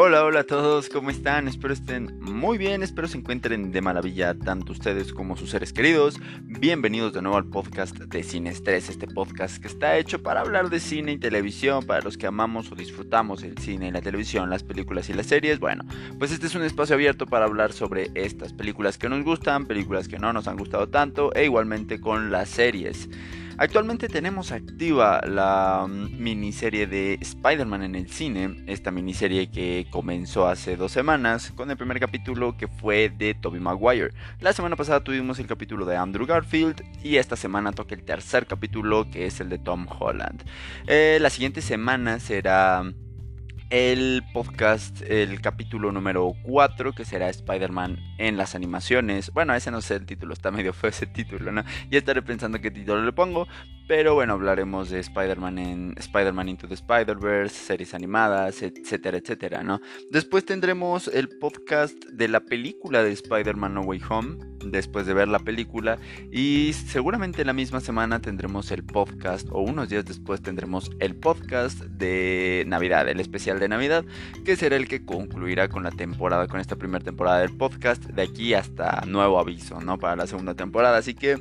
Hola, hola a todos, ¿cómo están? Espero estén muy bien, espero se encuentren de maravilla tanto ustedes como sus seres queridos. Bienvenidos de nuevo al podcast de Cine Estrés, este podcast que está hecho para hablar de cine y televisión, para los que amamos o disfrutamos el cine y la televisión, las películas y las series. Bueno, pues este es un espacio abierto para hablar sobre estas películas que nos gustan, películas que no nos han gustado tanto e igualmente con las series. Actualmente tenemos activa la miniserie de Spider-Man en el cine, esta miniserie que comenzó hace dos semanas con el primer capítulo que fue de Tobey Maguire. La semana pasada tuvimos el capítulo de Andrew Garfield y esta semana toca el tercer capítulo que es el de Tom Holland. Eh, la siguiente semana será el podcast, el capítulo número 4, que será Spider-Man en las animaciones. Bueno, ese no sé el título, está medio feo ese título, ¿no? Ya estaré pensando qué título le pongo. Pero bueno, hablaremos de Spider-Man en Spider-Man Into the Spider-Verse, series animadas, etcétera, etcétera, ¿no? Después tendremos el podcast de la película de Spider-Man No Way Home, después de ver la película. Y seguramente la misma semana tendremos el podcast, o unos días después tendremos el podcast de Navidad, el especial de Navidad, que será el que concluirá con la temporada, con esta primera temporada del podcast, de aquí hasta nuevo aviso, ¿no? Para la segunda temporada. Así que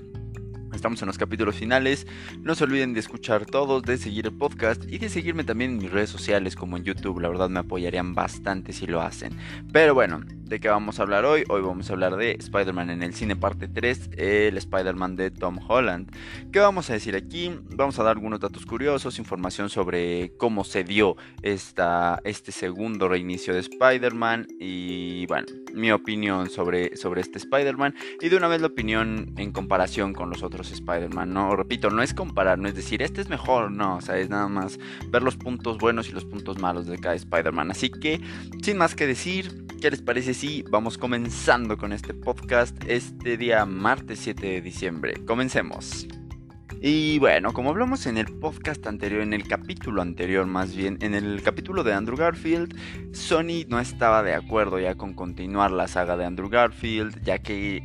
Estamos en los capítulos finales. No se olviden de escuchar todos, de seguir el podcast y de seguirme también en mis redes sociales como en YouTube. La verdad me apoyarían bastante si lo hacen. Pero bueno, ¿de qué vamos a hablar hoy? Hoy vamos a hablar de Spider-Man en el cine parte 3, el Spider-Man de Tom Holland. ¿Qué vamos a decir aquí? Vamos a dar algunos datos curiosos, información sobre cómo se dio esta, este segundo reinicio de Spider-Man y bueno, mi opinión sobre, sobre este Spider-Man y de una vez la opinión en comparación con los otros Spider-Man, ¿no? Repito, no es comparar, no es decir, este es mejor, no, o sea, es nada más ver los puntos buenos y los puntos malos de cada Spider-Man. Así que, sin más que decir, ¿qué les parece si vamos comenzando con este podcast este día martes 7 de diciembre? Comencemos. Y bueno, como hablamos en el podcast anterior, en el capítulo anterior más bien, en el capítulo de Andrew Garfield, Sony no estaba de acuerdo ya con continuar la saga de Andrew Garfield, ya que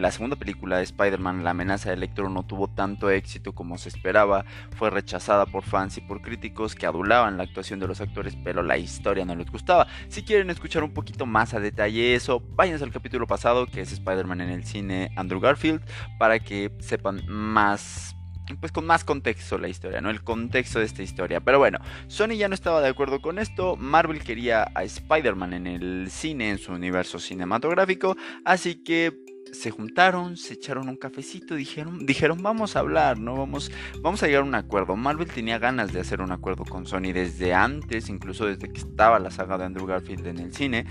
la segunda película de Spider-Man, La amenaza de Electro, no tuvo tanto éxito como se esperaba, fue rechazada por fans y por críticos que adulaban la actuación de los actores, pero la historia no les gustaba. Si quieren escuchar un poquito más a detalle eso, váyanse al capítulo pasado, que es Spider-Man en el cine Andrew Garfield, para que sepan más pues con más contexto la historia, ¿no? El contexto de esta historia. Pero bueno, Sony ya no estaba de acuerdo con esto. Marvel quería a Spider-Man en el cine, en su universo cinematográfico. Así que se juntaron, se echaron un cafecito, dijeron, dijeron vamos a hablar, ¿no? Vamos, vamos a llegar a un acuerdo. Marvel tenía ganas de hacer un acuerdo con Sony desde antes, incluso desde que estaba la saga de Andrew Garfield en el cine.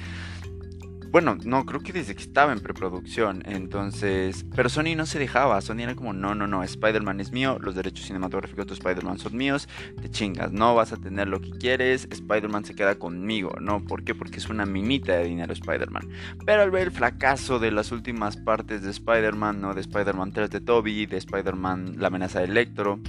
Bueno, no, creo que desde que estaba en preproducción. Entonces, pero Sony no se dejaba. Sony era como, no, no, no, Spider-Man es mío, los derechos cinematográficos de Spider-Man son míos, te chingas, no vas a tener lo que quieres, Spider-Man se queda conmigo, ¿no? ¿Por qué? Porque es una minita de dinero Spider-Man. Pero al ver el fracaso de las últimas partes de Spider-Man, ¿no? De Spider-Man 3 de Toby, de Spider-Man La amenaza de Electro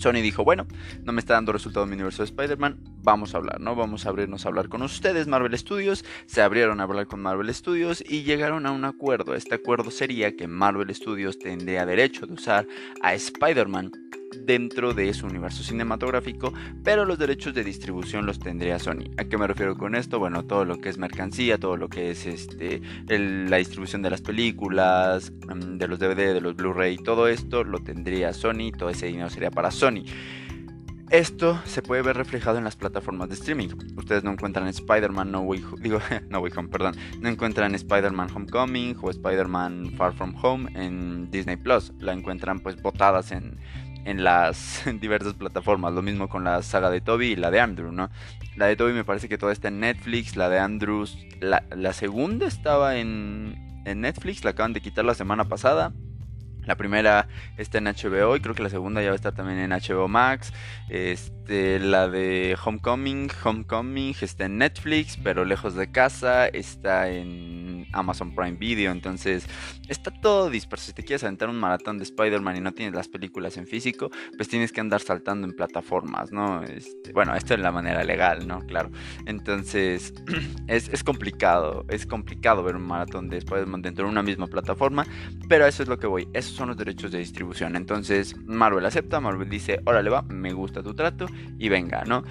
Sony dijo, bueno, no me está dando resultado mi universo de Spider-Man, vamos a hablar, ¿no? Vamos a abrirnos a hablar con ustedes, Marvel Studios. Se abrieron a hablar con Marvel Studios y llegaron a un acuerdo. Este acuerdo sería que Marvel Studios tendría derecho de usar a Spider-Man dentro de su universo cinematográfico, pero los derechos de distribución los tendría Sony. ¿A qué me refiero con esto? Bueno, todo lo que es mercancía, todo lo que es este, la distribución de las películas, mm, de los DVD, de los Blu-ray, todo esto lo tendría Sony, todo ese dinero sería para Sony. Esto se puede ver reflejado en las plataformas de streaming. Ustedes no encuentran Spider-Man No Way Home, perdón, no encuentran Spider-Man Homecoming o Spider-Man Far From Home en Disney Plus. La encuentran pues botadas en en las diversas plataformas. Lo mismo con la saga de Toby y la de Andrew, ¿no? La de Toby me parece que toda está en Netflix, la de Andrew, la, la segunda estaba en, en Netflix, la acaban de quitar la semana pasada. La primera está en HBO y creo que la segunda ya va a estar también en HBO Max. Este, la de Homecoming, Homecoming está en Netflix, pero lejos de casa está en Amazon Prime Video. Entonces está todo disperso. Si te quieres aventar un maratón de Spider-Man y no tienes las películas en físico, pues tienes que andar saltando en plataformas, ¿no? Este, bueno, esto es la manera legal, ¿no? Claro. Entonces es, es complicado. Es complicado ver un maratón de Spider-Man dentro de una misma plataforma. Pero eso es lo que voy. Esos son los derechos de distribución. Entonces Marvel acepta, Marvel dice, órale va, me gusta tu trato y venga, ¿no?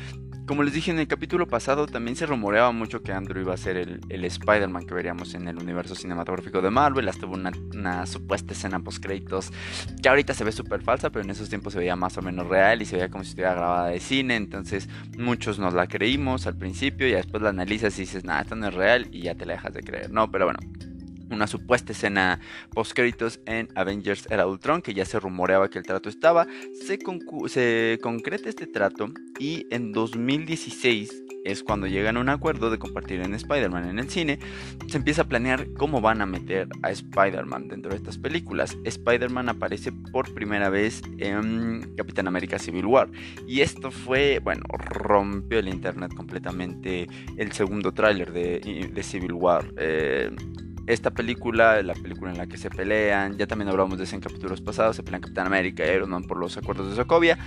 como les dije en el capítulo pasado, también se rumoreaba mucho que Andrew iba a ser el, el Spider-Man que veríamos en el universo cinematográfico de Marvel. Hasta hubo una, supuesta escena post-créditos que ahorita se ve súper falsa, pero en esos tiempos se veía más o menos real y se veía como si estuviera grabada de cine. Entonces muchos nos la creímos al principio y después la analizas y dices, nada, esto no es real y ya te la dejas de creer. No, pero bueno, una supuesta escena post créditos en Avengers Era Ultron, que ya se rumoreaba que el trato estaba. Se, se, concreta este trato y en 2016 es cuando llegan a un acuerdo de compartir en Spider-Man en el cine. Se empieza a planear cómo van a meter a Spider-Man dentro de estas películas. Spider-Man aparece por primera vez en Capitán América Civil War. Y esto fue, bueno, rompió el internet completamente el segundo tráiler de, Civil War. Eh, esta película, la película en la que se pelean, ya también hablamos de eso en capítulos pasados, se pelean Capitán América y Iron Man por los acuerdos de Sokovia,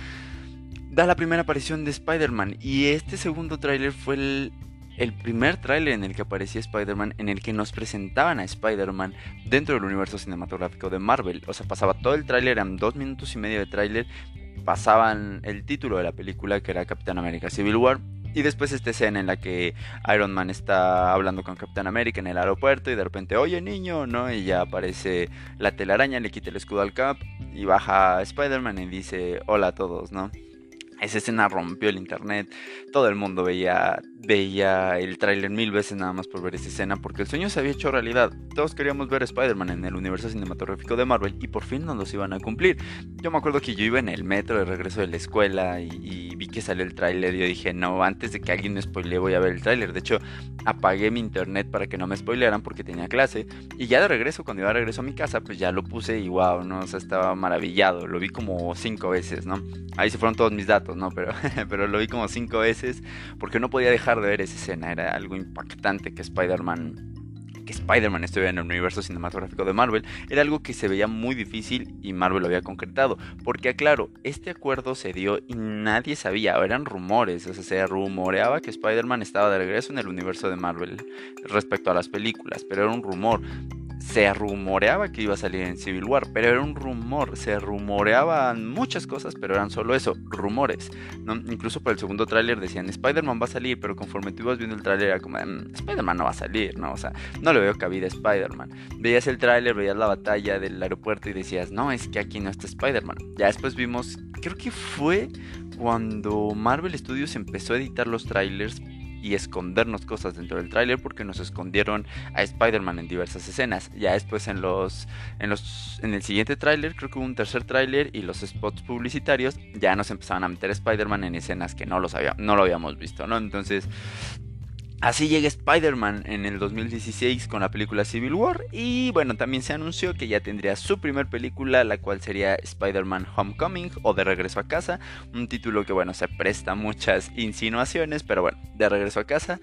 da la primera aparición de Spider-Man y este segundo tráiler fue el, primer tráiler en el que aparecía Spider-Man, en el que nos presentaban a Spider-Man dentro del universo cinematográfico de Marvel. O sea, pasaba todo el tráiler, eran dos minutos y medio de tráiler, pasaban el título de la película que era Capitán América Civil War y después esta escena en la que Iron Man está hablando con Capitán América en el aeropuerto y de repente, oye niño, ¿no? Y ya aparece la telaraña, le quita el escudo al Cap y baja Spider-Man y dice, hola a todos, ¿no? Esa escena rompió el internet, todo el mundo veía veía el tráiler mil veces nada más por ver esa escena porque el sueño se había hecho realidad. Todos queríamos ver Spider-Man en el universo cinematográfico de Marvel y por fin nos los iban a cumplir. Yo me acuerdo que yo iba en el metro de regreso de la escuela y, vi que salió el tráiler y yo dije, no, antes de que alguien me spoile voy a ver el tráiler. De hecho, apagué mi internet para que no me spoilearan porque tenía clase y ya de regreso, cuando iba de regreso a mi casa, pues ya lo puse y wow, ¿no? O sea, estaba maravillado. Lo vi como cinco veces, ¿no? Ahí se fueron todos mis datos, ¿no? Pero, pero lo vi como cinco veces porque no podía dejar de ver esa escena. Era algo impactante que Spider-Man que Spider-Man estuviera en el universo cinematográfico de Marvel era algo que se veía muy difícil y Marvel lo había concretado. Porque aclaro, este acuerdo se dio y nadie sabía, eran rumores, o sea, se rumoreaba que Spider-Man estaba de regreso en el universo de Marvel respecto a las películas, pero era un rumor se rumoreaba que iba a salir en Civil War, pero era un rumor, se rumoreaban muchas cosas, pero eran solo eso, rumores, ¿no? Incluso para el segundo tráiler decían, Spider-Man va a salir, pero conforme tú ibas viendo el tráiler era como, mm, Spider-Man no va a salir, ¿no? O sea, no le veo cabida a Spider-Man. Veías el tráiler, veías la batalla del aeropuerto y decías, no, es que aquí no está Spider-Man. Ya después vimos, creo que fue cuando Marvel Studios empezó a editar los trailers y escondernos cosas dentro del tráiler porque nos escondieron a Spider-Man en diversas escenas. Ya después en los en los en el siguiente tráiler, creo que hubo un tercer tráiler y los spots publicitarios ya nos empezaban a meter a Spider-Man en escenas que no los había, no lo habíamos visto, ¿no? Entonces, Así llega Spider-Man en el 2016 con la película Civil War y bueno, también se anunció que ya tendría su primer película, la cual sería Spider-Man Homecoming o De Regreso a Casa, un título que bueno, se presta muchas insinuaciones, pero bueno, De Regreso a Casa.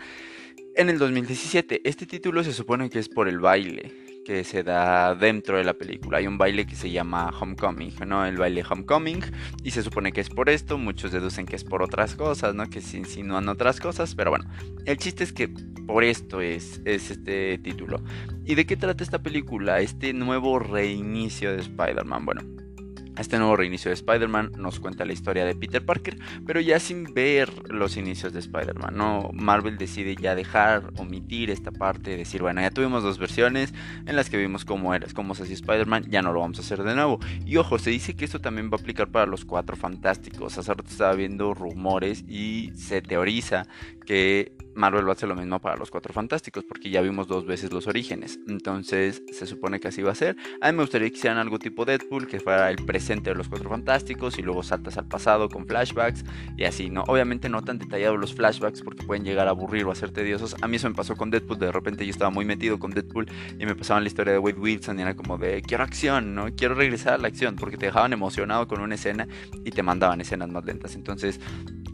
En el 2017, este título se supone que es por el baile, que se da dentro de la película. Hay un baile que se llama Homecoming, ¿no? El baile Homecoming. Y se supone que es por esto. Muchos deducen que es por otras cosas, ¿no? Que se insinúan otras cosas. Pero bueno, el chiste es que por esto es, es este título. ¿Y de qué trata esta película? Este nuevo reinicio de Spider-Man. Bueno, este nuevo reinicio de Spider-Man nos cuenta la historia de Peter Parker, pero ya sin ver los inicios de Spider-Man. ¿no? Marvel decide ya dejar, omitir esta parte, decir, bueno, ya tuvimos dos versiones en las que vimos cómo era, cómo se hacía Spider-Man, ya no lo vamos a hacer de nuevo. Y ojo, se dice que esto también va a aplicar para los cuatro fantásticos. Hace estaba viendo rumores y se teoriza que Marvel va a hacer lo mismo para los Cuatro Fantásticos, porque ya vimos dos veces los orígenes. Entonces, se supone que así va a ser. A mí me gustaría que hicieran algo tipo Deadpool, que fuera el presente de los Cuatro Fantásticos y luego saltas al pasado con flashbacks y así, ¿no? Obviamente no tan detallados los flashbacks porque pueden llegar a aburrir o a ser tediosos. A mí eso me pasó con Deadpool, de repente yo estaba muy metido con Deadpool y me pasaban la historia de Wade Wilson y era como de, quiero acción, ¿no? Quiero regresar a la acción, porque te dejaban emocionado con una escena y te mandaban escenas más lentas. Entonces,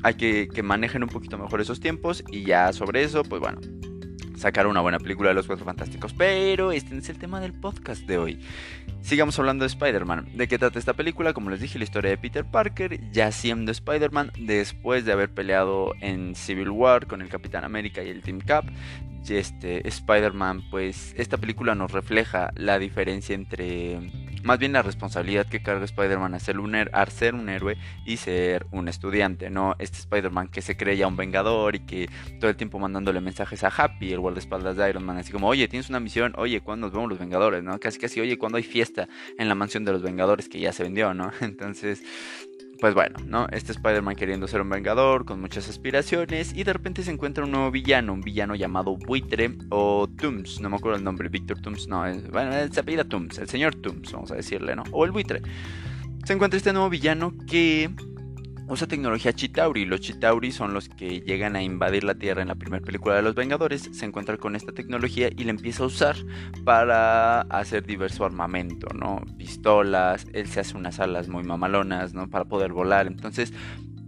hay que, que manejen un poquito mejor esos tiempos y ya sobre eso, pues bueno, sacar una buena película de los Cuatro Fantásticos. Pero este es el tema del podcast de hoy. Sigamos hablando de Spider-Man. ¿De qué trata esta película? Como les dije, la historia de Peter Parker, ya siendo Spider-Man, después de haber peleado en Civil War con el Capitán América y el Team Cap. Este, Spider-Man, pues esta película nos refleja la diferencia entre más bien la responsabilidad que carga Spider-Man un, a ser un héroe y ser un estudiante, ¿no? Este Spider-Man que se cree ya un vengador y que todo el tiempo mandándole mensajes a Happy, el guardaespaldas de Iron Man, así como, oye, tienes una misión, oye, ¿cuándo nos vemos los Vengadores, no? Casi casi, oye, ¿cuándo hay fiesta en la mansión de los Vengadores que ya se vendió, ¿no? Entonces, pues bueno, ¿no? Este Spider-Man queriendo ser un vengador, con muchas aspiraciones, y de repente se encuentra un nuevo villano, un villano llamado Buitre o Tooms, no me acuerdo el nombre, Victor Tooms, no, es, bueno, se apellida Tooms, el señor Tooms, vamos a decirle, ¿no? O el Buitre. Se encuentra este nuevo villano que usa tecnología Chitauri. Los Chitauri son los que llegan a invadir la Tierra en la primera película de los Vengadores. Se encuentra con esta tecnología y la empieza a usar para hacer diverso armamento, ¿no? Pistolas, él se hace unas alas muy mamalonas, ¿no? Para poder volar. Entonces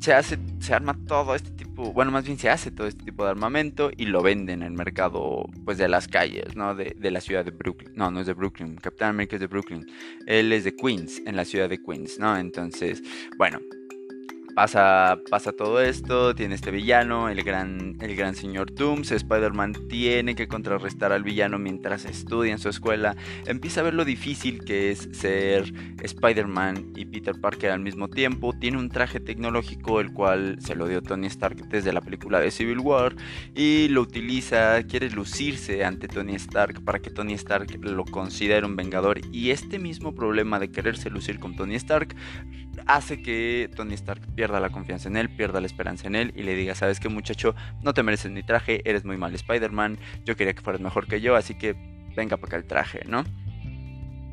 se hace, se arma todo este tipo, bueno, más bien se hace todo este tipo de armamento y lo vende en el mercado, pues, de las calles, ¿no? De, de la ciudad de Brooklyn. No, no es de Brooklyn. Capitán América es de Brooklyn. Él es de Queens, en la ciudad de Queens, ¿no? Entonces, bueno, pasa, pasa todo esto, tiene este villano, el gran, el gran señor Dooms, Spider-Man tiene que contrarrestar al villano mientras estudia en su escuela, empieza a ver lo difícil que es ser Spider-Man y Peter Parker al mismo tiempo, tiene un traje tecnológico el cual se lo dio Tony Stark desde la película de Civil War y lo utiliza, quiere lucirse ante Tony Stark para que Tony Stark lo considere un vengador. Y este mismo problema de quererse lucir con Tony Stark hace que Tony Stark pierda la confianza en él, pierda la esperanza en él y le diga, sabes que muchacho, no te mereces mi traje, eres muy mal Spider-Man, yo quería que fueras mejor que yo, así que venga para acá el traje, ¿no?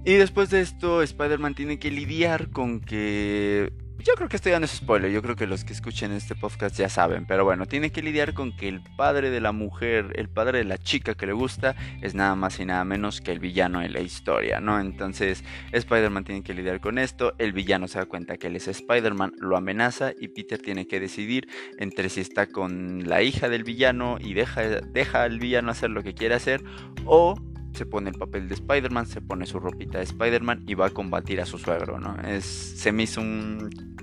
Y después de esto, Spider-Man tiene que lidiar con que yo creo que esto ya no spoiler, yo creo que los que escuchen este podcast ya saben, pero bueno, tiene que lidiar con que el padre de la mujer, el padre de la chica que le gusta, es nada más y nada menos que el villano en la historia, ¿no? Entonces, Spider-Man tiene que lidiar con esto, el villano se da cuenta que él es Spider-Man, lo amenaza y Peter tiene que decidir entre si está con la hija del villano y deja, deja al villano hacer lo que quiere hacer o se pone el papel de Spider-Man, se pone su ropita de Spider-Man y va a combatir a su suegro, ¿no? Es, se me hizo un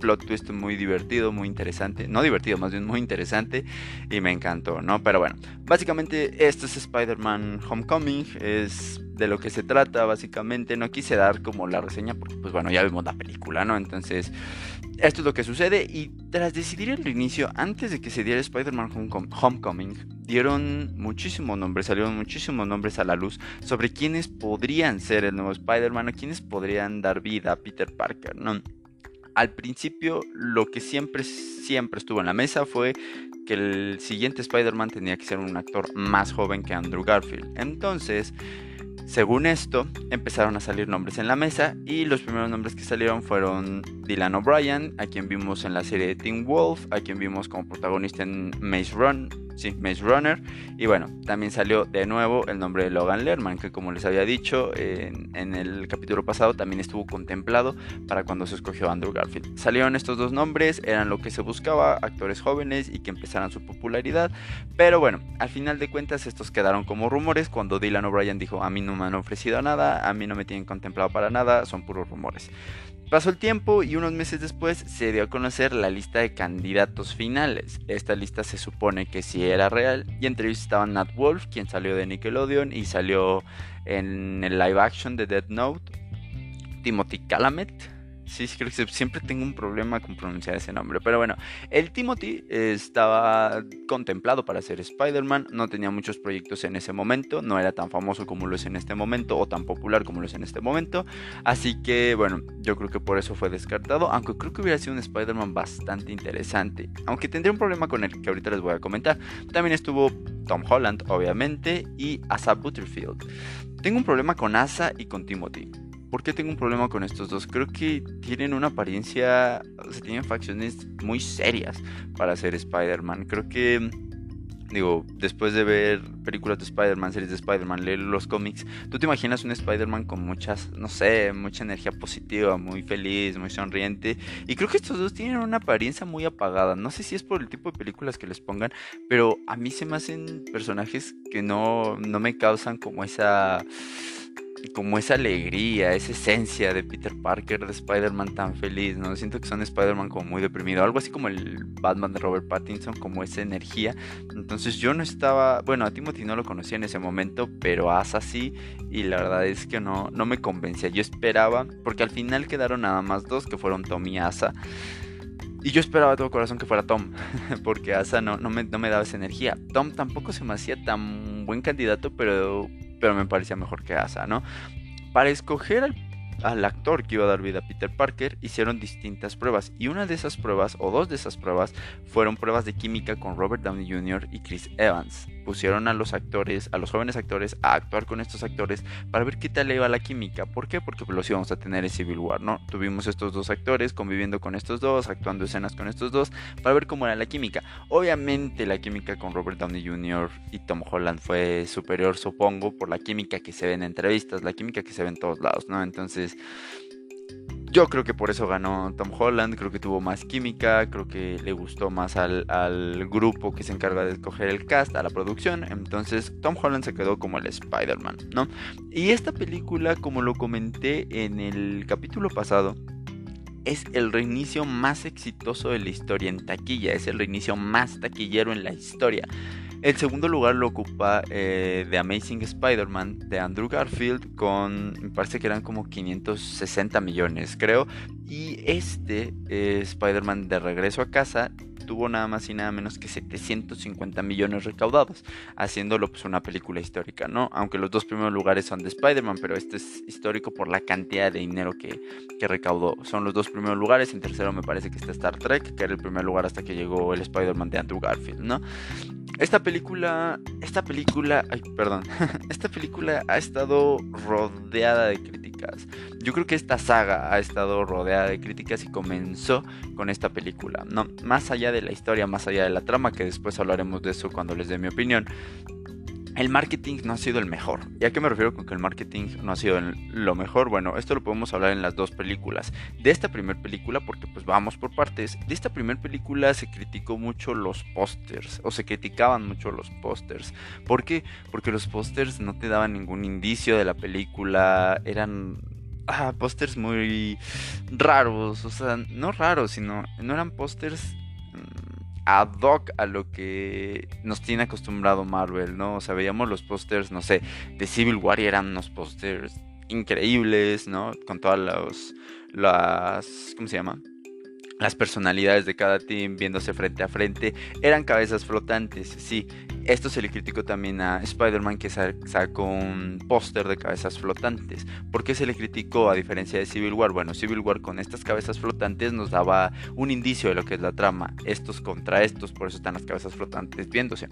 plot twist muy divertido, muy interesante. No divertido, más bien muy interesante. Y me encantó, ¿no? Pero bueno, básicamente esto es Spider-Man Homecoming. Es de lo que se trata, básicamente. No quise dar como la reseña porque, pues bueno, ya vimos la película, ¿no? Entonces, esto es lo que sucede. Y tras decidir el inicio, antes de que se diera Spider-Man Homecoming, dieron muchísimos nombres, salieron muchísimos nombres a la luz sobre quiénes podrían ser el nuevo Spider-Man o quiénes podrían dar vida a Peter Parker, ¿no? Al principio lo que siempre, siempre estuvo en la mesa fue que el siguiente Spider-Man tenía que ser un actor más joven que Andrew Garfield. Entonces, según esto, empezaron a salir nombres en la mesa y los primeros nombres que salieron fueron Dylan O'Brien, a quien vimos en la serie de Teen Wolf, a quien vimos como protagonista en Maze Run, sí, Maze Runner. Y bueno, también salió de nuevo el nombre de Logan Lerman, que como les había dicho en, en, el capítulo pasado, también estuvo contemplado para cuando se escogió Andrew Garfield. Salieron estos dos nombres, eran lo que se buscaba, actores jóvenes y que empezaran su popularidad. Pero bueno, al final de cuentas estos quedaron como rumores cuando Dylan O'Brien dijo, a mí no me han ofrecido nada, a mí no me tienen contemplado para nada, son puros rumores. Pasó el tiempo y unos meses después se dio a conocer la lista de candidatos finales. Esta lista se supone que sí era real y entre ellos estaban Nat Wolf, quien salió de Nickelodeon y salió en el live action de Dead Note, Timothy Calamet, Sí, creo que siempre tengo un problema con pronunciar ese nombre. Pero bueno, el Timothy estaba contemplado para ser Spider-Man. No tenía muchos proyectos en ese momento. No era tan famoso como lo es en este momento. O tan popular como lo es en este momento. Así que bueno, yo creo que por eso fue descartado. Aunque creo que hubiera sido un Spider-Man bastante interesante. Aunque tendría un problema con el que ahorita les voy a comentar. También estuvo Tom Holland, obviamente. Y Asa Butterfield. Tengo un problema con Asa y con Timothy. ¿Por qué tengo un problema con estos dos? Creo que tienen una apariencia, o sea, tienen facciones muy serias para ser Spider-Man. Creo que, digo, después de ver películas de Spider-Man, series de Spider-Man, leer los cómics, tú te imaginas un Spider-Man con muchas, no sé, mucha energía positiva, muy feliz, muy sonriente. Y creo que estos dos tienen una apariencia muy apagada. No sé si es por el tipo de películas que les pongan, pero a mí se me hacen personajes que no, no me causan como esa como esa alegría, esa esencia de Peter Parker, de Spider-Man tan feliz, ¿no? Siento que son Spider-Man como muy deprimido, algo así como el Batman de Robert Pattinson, como esa energía. Entonces yo no estaba, bueno, a Timothy no lo conocía en ese momento, pero a Asa sí, y la verdad es que no, no me convencía. Yo esperaba, porque al final quedaron nada más dos, que fueron Tom y Asa. Y yo esperaba de todo corazón que fuera Tom, porque Asa no, no, me, no me daba esa energía. Tom tampoco se me hacía tan buen candidato, pero pero me parecía mejor que Asa, ¿no? Para escoger al, al, actor que iba a dar vida a Peter Parker, hicieron distintas pruebas. Y una de esas pruebas, o dos de esas pruebas, fueron pruebas de química con Robert Downey Jr. y Chris Evans pusieron a los actores, a los jóvenes actores, a actuar con estos actores para ver qué tal le iba la química. ¿Por qué? Porque los íbamos a tener en Civil War, ¿no? Tuvimos estos dos actores conviviendo con estos dos, actuando escenas con estos dos, para ver cómo era la química. Obviamente la química con Robert Downey Jr. y Tom Holland fue superior, supongo, por la química que se ve en entrevistas, la química que se ve en todos lados, ¿no? Entonces... Yo creo que por eso ganó Tom Holland, creo que tuvo más química, creo que le gustó más al, grupo que se encarga de escoger el cast, a la producción, entonces Tom Holland se quedó como el Spider-Man, ¿no? Y esta película, como lo comenté en el capítulo pasado, es el reinicio más exitoso de la historia en taquilla, es el reinicio más taquillero en la historia. El segundo lugar lo ocupa eh, The Amazing Spider-Man de Andrew Garfield con, me parece que eran como 560 millones, creo. Y este eh, Spider-Man de regreso a casa tuvo nada más y nada menos que 750 millones recaudados, haciéndolo pues una película histórica, ¿no? Aunque los dos primeros lugares son de Spider-Man, pero este es histórico por la cantidad de dinero que, que recaudó. Son los dos primeros lugares, en tercero me parece que está Star Trek, que era el primer lugar hasta que llegó el Spider-Man de Andrew Garfield, ¿no? Esta película, esta película, ay, perdón, esta película ha estado rodeada de críticas. Yo creo que esta saga ha estado rodeada de críticas y comenzó con esta película, ¿no? Más allá de la historia, más allá de la trama, que después hablaremos de eso cuando les dé mi opinión el marketing no ha sido el mejor. ¿Y a qué me refiero con que el marketing no ha sido lo mejor? Bueno, esto lo podemos hablar en las dos películas. De esta primera película, porque pues vamos por partes, de esta primera película se criticó mucho los pósters, o se criticaban mucho los pósters. ¿Por qué? Porque los pósters no te daban ningún indicio de la película, eran ah, pósters muy raros, o sea, no raros, sino no eran pósters ad hoc a lo que nos tiene acostumbrado Marvel, ¿no? O sea, veíamos los pósters, no sé, de Civil War eran unos pósters increíbles, ¿no? Con todas los, las, ¿cómo se llama? Las personalidades de cada team viéndose frente a frente eran cabezas flotantes, sí. Esto se le criticó también a Spider-Man que sacó un póster de cabezas flotantes. ¿Por qué se le criticó a diferencia de Civil War? Bueno, Civil War con estas cabezas flotantes nos daba un indicio de lo que es la trama. Estos contra estos, por eso están las cabezas flotantes viéndose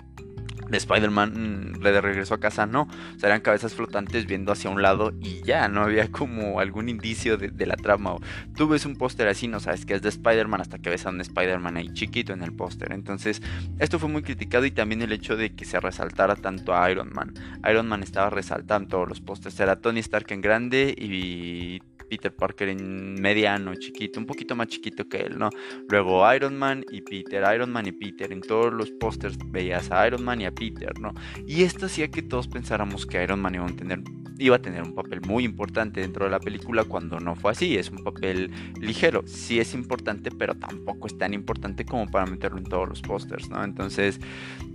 de Spider-Man mm, de regreso a casa, no. O sea, eran cabezas flotantes viendo hacia un lado y ya, no había como algún indicio de, la trama. tú ves un póster así, no sabes que es de Spider-Man hasta que ves a un Spider-Man ahí chiquito en el póster. Entonces, esto fue muy criticado y también el hecho de que se resaltara tanto a Iron Man. Iron Man estaba resaltando todos los pósters. Era Tony Stark en grande y Peter Parker en mediano, chiquito, un poquito más chiquito que él, ¿no? Luego Iron Man y Peter, Iron Man y Peter. En todos los pósters veías a Iron Man y a Peter, ¿no? Y esto hacía que todos pensáramos que Iron Man iba a tener iba a tener un papel muy importante dentro de la película cuando no fue así. Es un papel ligero. Sí es importante, pero tampoco es tan importante como para meterlo en todos los pósters, ¿no? Entonces,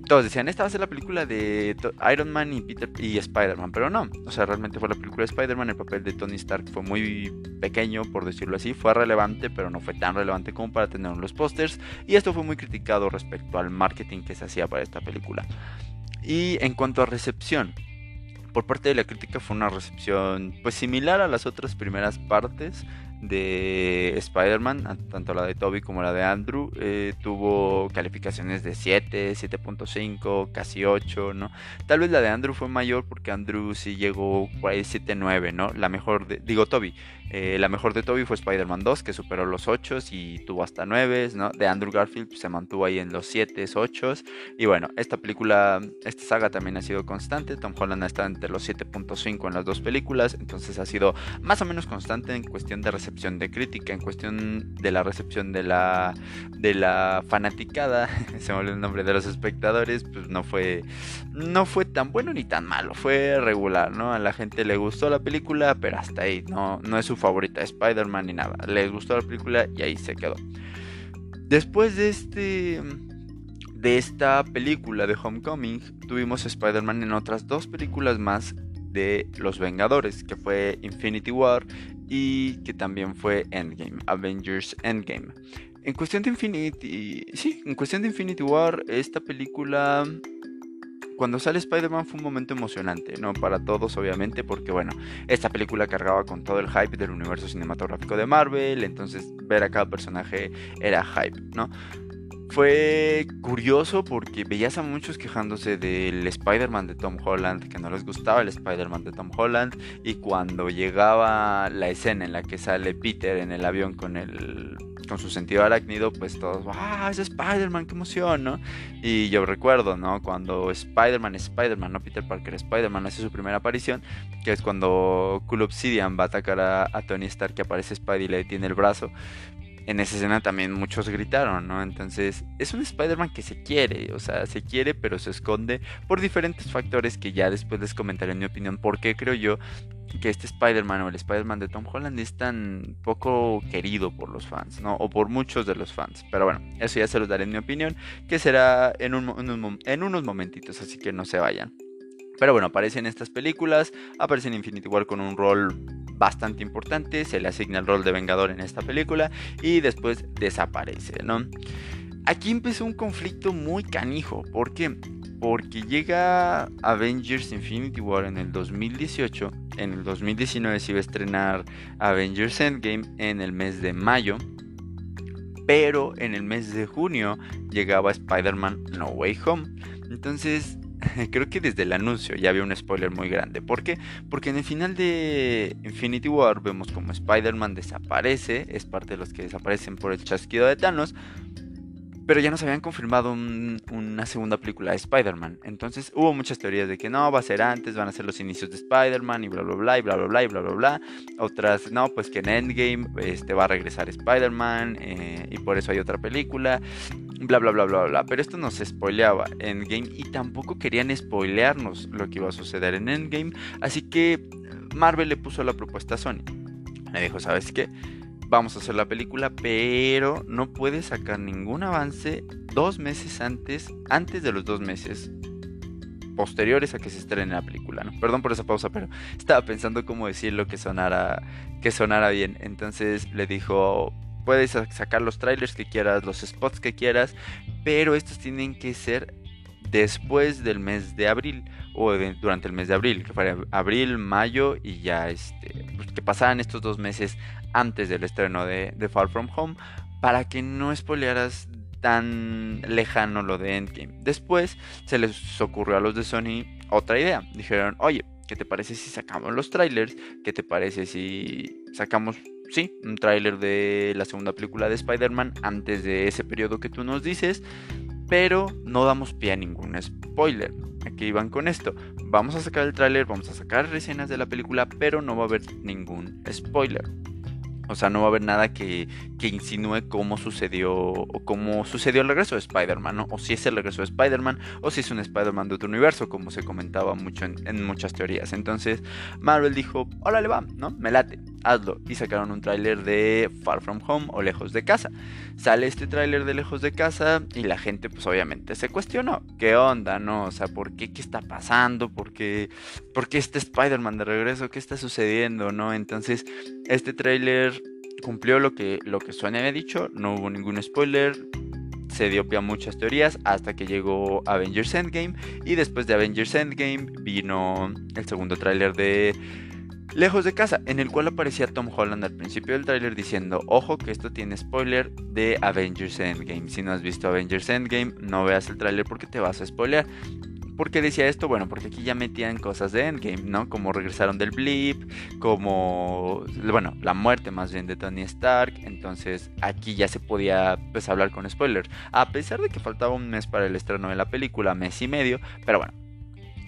todos decían, esta va a ser la película de Iron Man y Peter y Spider-Man, pero no. O sea, realmente fue la película de Spider-Man. El papel de Tony Stark fue muy pequeño, por decirlo así. Fue relevante, pero no fue tan relevante como para tener en los pósters. Y esto fue muy criticado respecto al marketing que se hacía para esta película. Y en cuanto a recepción, por parte de la crítica fue una recepción pues similar a las otras primeras partes de Spider-Man, tanto la de Toby como la de Andrew, eh, tuvo calificaciones de 7, 7.5, casi 8, ¿no? Tal vez la de Andrew fue mayor porque Andrew sí llegó por ahí 7.9, ¿no? La mejor, de, digo Toby, eh, la mejor de Toby fue Spider-Man 2, que superó los 8 y tuvo hasta 9, ¿no? De Andrew Garfield pues, se mantuvo ahí en los 7, 8. Y bueno, esta película, esta saga también ha sido constante. Tom Holland está entre los 7.5 en las dos películas, entonces ha sido más o menos constante en cuestión de recepción de crítica, en cuestión de la recepción de la, de la fanaticada, se me olvidó el nombre de los espectadores, pues no fue, no fue tan bueno ni tan malo, fue regular, ¿no? A la gente le gustó la película, pero hasta ahí, no, no es su favorita Spider-Man ni nada, les gustó la película y ahí se quedó. Después de este de esta película de Homecoming, tuvimos Spider-Man en otras dos películas más de Los Vengadores, que fue Infinity War y que también fue Endgame, Avengers Endgame. En cuestión de Infinity, sí, en cuestión de Infinity War, esta película cuando sale Spider-Man fue un momento emocionante, ¿no? Para todos, obviamente, porque bueno, esta película cargaba con todo el hype del universo cinematográfico de Marvel, entonces ver a cada personaje era hype, ¿no? Fue curioso porque veías a muchos quejándose del Spider-Man de Tom Holland, que no les gustaba el Spider-Man de Tom Holland, y cuando llegaba la escena en la que sale Peter en el avión con el con su sentido arácnido, pues todos, ¡ah, es Spider-Man, qué emoción, ¿no? Y yo recuerdo, ¿no? Cuando Spider-Man, Spider-Man, no Peter Parker, Spider-Man hace su primera aparición, que es cuando Cool Obsidian va a atacar a, a Tony Stark, que aparece Spidey y le detiene el brazo en esa escena también muchos gritaron, ¿no? Entonces es un Spider-Man que se quiere, o sea, se quiere pero se esconde por diferentes factores que ya después les comentaré en mi opinión por qué creo yo que este Spider-Man o el Spider-Man de Tom Holland es tan poco querido por los fans, ¿no? O por muchos de los fans. Pero bueno, eso ya se los daré en mi opinión, que será en, en unos momentitos, así que no se vayan. Pero bueno, aparece en estas películas, aparece en Infinity War con un rol bastante importante, se le asigna el rol de Vengador en esta película y después desaparece, ¿no? Aquí empezó un conflicto muy canijo, ¿por qué? Porque llega Avengers Infinity War en el 2018, en el 2019 se iba a estrenar Avengers Endgame en el mes de mayo, pero en el mes de junio llegaba Spider-Man No Way Home. Entonces creo que desde el anuncio ya había un spoiler muy grande. ¿Por qué? Porque en el final de Infinity War vemos como Spider-Man desaparece, es parte de los que desaparecen por el chasquido de Thanos, pero ya nos habían confirmado una segunda película de Spider-Man. Entonces hubo muchas teorías de que no, va a ser antes, van a ser los inicios de Spider-Man y bla bla bla y bla bla bla y bla bla bla. Otras, no, pues que en Endgame este, va a regresar Spider-Man eh, y por eso hay otra película. Bla bla bla bla bla. Pero esto nos spoileaba Endgame y tampoco querían spoilearnos lo que iba a suceder en Endgame. Así que Marvel le puso la propuesta a Sony. Le dijo, ¿sabes qué? vamos a hacer la película, pero no puedes sacar ningún avance dos meses antes, antes de los dos meses posteriores a que se estrene la película, ¿no? Perdón por esa pausa, pero estaba pensando cómo decirlo que sonara, que sonara bien. Entonces le dijo, puedes sacar los trailers que quieras, los spots que quieras, pero estos tienen que ser después del mes de abril o durante el mes de abril, que fuera abril, mayo y ya este, pues, que pasaran estos dos meses antes del estreno de, Far From Home para que no spoilearas tan lejano lo de Endgame. Después se les ocurrió a los de Sony otra idea. Dijeron, oye, ¿qué te parece si sacamos los trailers? ¿Qué te parece si sacamos, sí, un trailer de la segunda película de Spider-Man antes de ese periodo que tú nos dices? Pero no damos pie a ningún spoiler. Aquí iban con esto. Vamos a sacar el tráiler, vamos a sacar reseñas de la película, pero no va a haber ningún spoiler. O sea, no va a haber nada que, insinúe cómo sucedió o cómo sucedió el regreso de Spider-Man, ¿no? O si es el regreso de Spider-Man o si es un Spider-Man de otro universo, como se comentaba mucho en, muchas teorías. Entonces, Marvel dijo, hola, le va, ¿no? Me late, hazlo. Y sacaron un tráiler de Far From Home o Lejos de Casa. Sale este tráiler de Lejos de Casa y la gente, pues obviamente se cuestionó. ¿Qué onda, no? O sea, ¿por qué? ¿Qué está pasando? ¿Por qué, ¿Por qué este Spider-Man de regreso? ¿Qué está sucediendo, no? Entonces, este tráiler cumplió lo que, lo que Sony había dicho, no hubo ningún spoiler, se dio pie a muchas teorías hasta que llegó Avengers Endgame y después de Avengers Endgame vino el segundo tráiler de Lejos de casa, en el cual aparecía Tom Holland al principio del tráiler diciendo, ojo que esto tiene spoiler de Avengers Endgame. Si no has visto Avengers Endgame, no veas el tráiler porque te vas a spoilear. ¿Por qué decía esto? Bueno, porque aquí ya metían cosas de Endgame, ¿no? Como regresaron del blip, como, bueno, la muerte más bien de Tony Stark. Entonces aquí ya se podía pues hablar con spoilers. A pesar de que faltaba un mes para el estreno de la película, mes y medio, pero bueno.